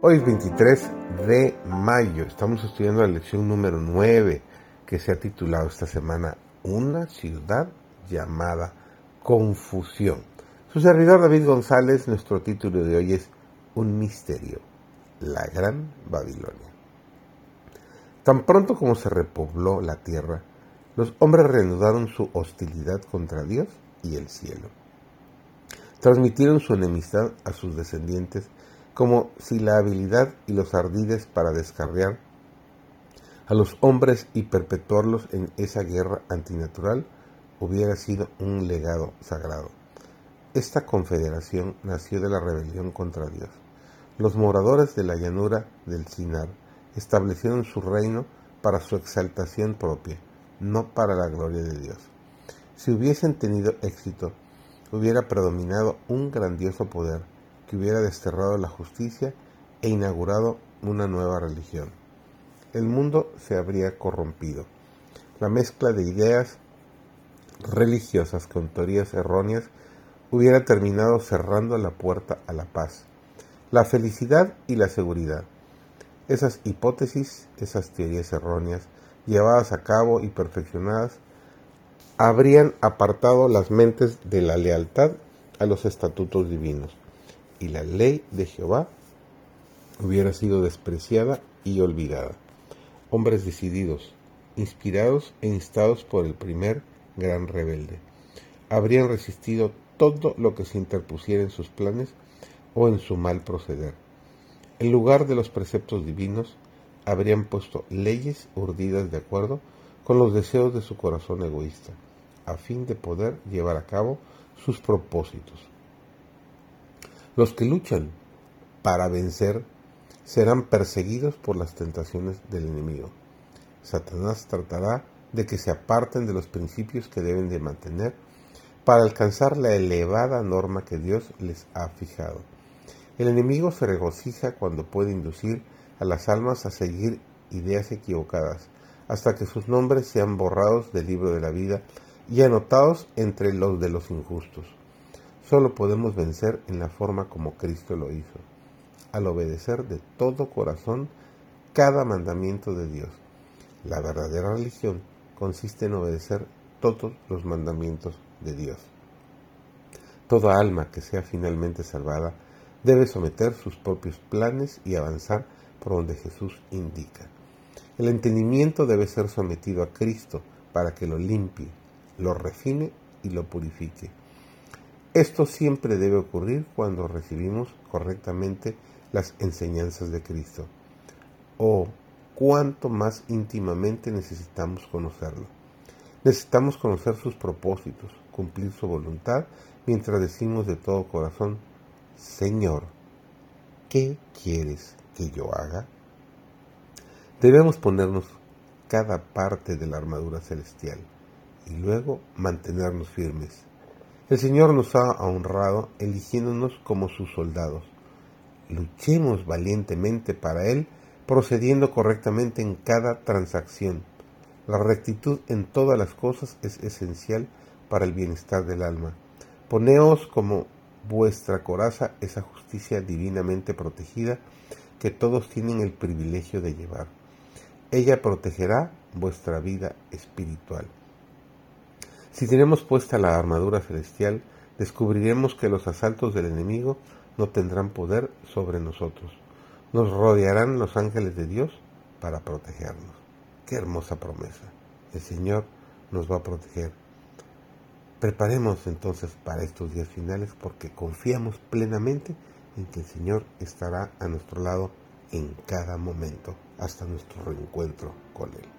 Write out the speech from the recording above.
Hoy es 23 de mayo, estamos estudiando la lección número 9 que se ha titulado esta semana Una ciudad llamada Confusión. Su servidor David González, nuestro título de hoy es Un misterio, la Gran Babilonia. Tan pronto como se repobló la tierra, los hombres reanudaron su hostilidad contra Dios y el cielo. Transmitieron su enemistad a sus descendientes como si la habilidad y los ardides para descarriar a los hombres y perpetuarlos en esa guerra antinatural hubiera sido un legado sagrado. Esta confederación nació de la rebelión contra Dios. Los moradores de la llanura del Sinar establecieron su reino para su exaltación propia, no para la gloria de Dios. Si hubiesen tenido éxito, hubiera predominado un grandioso poder que hubiera desterrado la justicia e inaugurado una nueva religión. El mundo se habría corrompido. La mezcla de ideas religiosas con teorías erróneas hubiera terminado cerrando la puerta a la paz, la felicidad y la seguridad. Esas hipótesis, esas teorías erróneas, llevadas a cabo y perfeccionadas, habrían apartado las mentes de la lealtad a los estatutos divinos y la ley de Jehová hubiera sido despreciada y olvidada. Hombres decididos, inspirados e instados por el primer gran rebelde, habrían resistido todo lo que se interpusiera en sus planes o en su mal proceder. En lugar de los preceptos divinos, habrían puesto leyes urdidas de acuerdo con los deseos de su corazón egoísta, a fin de poder llevar a cabo sus propósitos. Los que luchan para vencer serán perseguidos por las tentaciones del enemigo. Satanás tratará de que se aparten de los principios que deben de mantener para alcanzar la elevada norma que Dios les ha fijado. El enemigo se regocija cuando puede inducir a las almas a seguir ideas equivocadas, hasta que sus nombres sean borrados del libro de la vida y anotados entre los de los injustos. Solo podemos vencer en la forma como Cristo lo hizo, al obedecer de todo corazón cada mandamiento de Dios. La verdadera religión consiste en obedecer todos los mandamientos de Dios. Toda alma que sea finalmente salvada debe someter sus propios planes y avanzar por donde Jesús indica. El entendimiento debe ser sometido a Cristo para que lo limpie, lo refine y lo purifique. Esto siempre debe ocurrir cuando recibimos correctamente las enseñanzas de Cristo. O cuánto más íntimamente necesitamos conocerlo. Necesitamos conocer sus propósitos, cumplir su voluntad, mientras decimos de todo corazón, Señor, ¿qué quieres que yo haga? Debemos ponernos cada parte de la armadura celestial y luego mantenernos firmes el Señor nos ha honrado eligiéndonos como sus soldados. Luchemos valientemente para Él, procediendo correctamente en cada transacción. La rectitud en todas las cosas es esencial para el bienestar del alma. Poneos como vuestra coraza esa justicia divinamente protegida que todos tienen el privilegio de llevar. Ella protegerá vuestra vida espiritual. Si tenemos puesta la armadura celestial, descubriremos que los asaltos del enemigo no tendrán poder sobre nosotros. Nos rodearán los ángeles de Dios para protegernos. Qué hermosa promesa. El Señor nos va a proteger. Preparemos entonces para estos días finales porque confiamos plenamente en que el Señor estará a nuestro lado en cada momento hasta nuestro reencuentro con Él.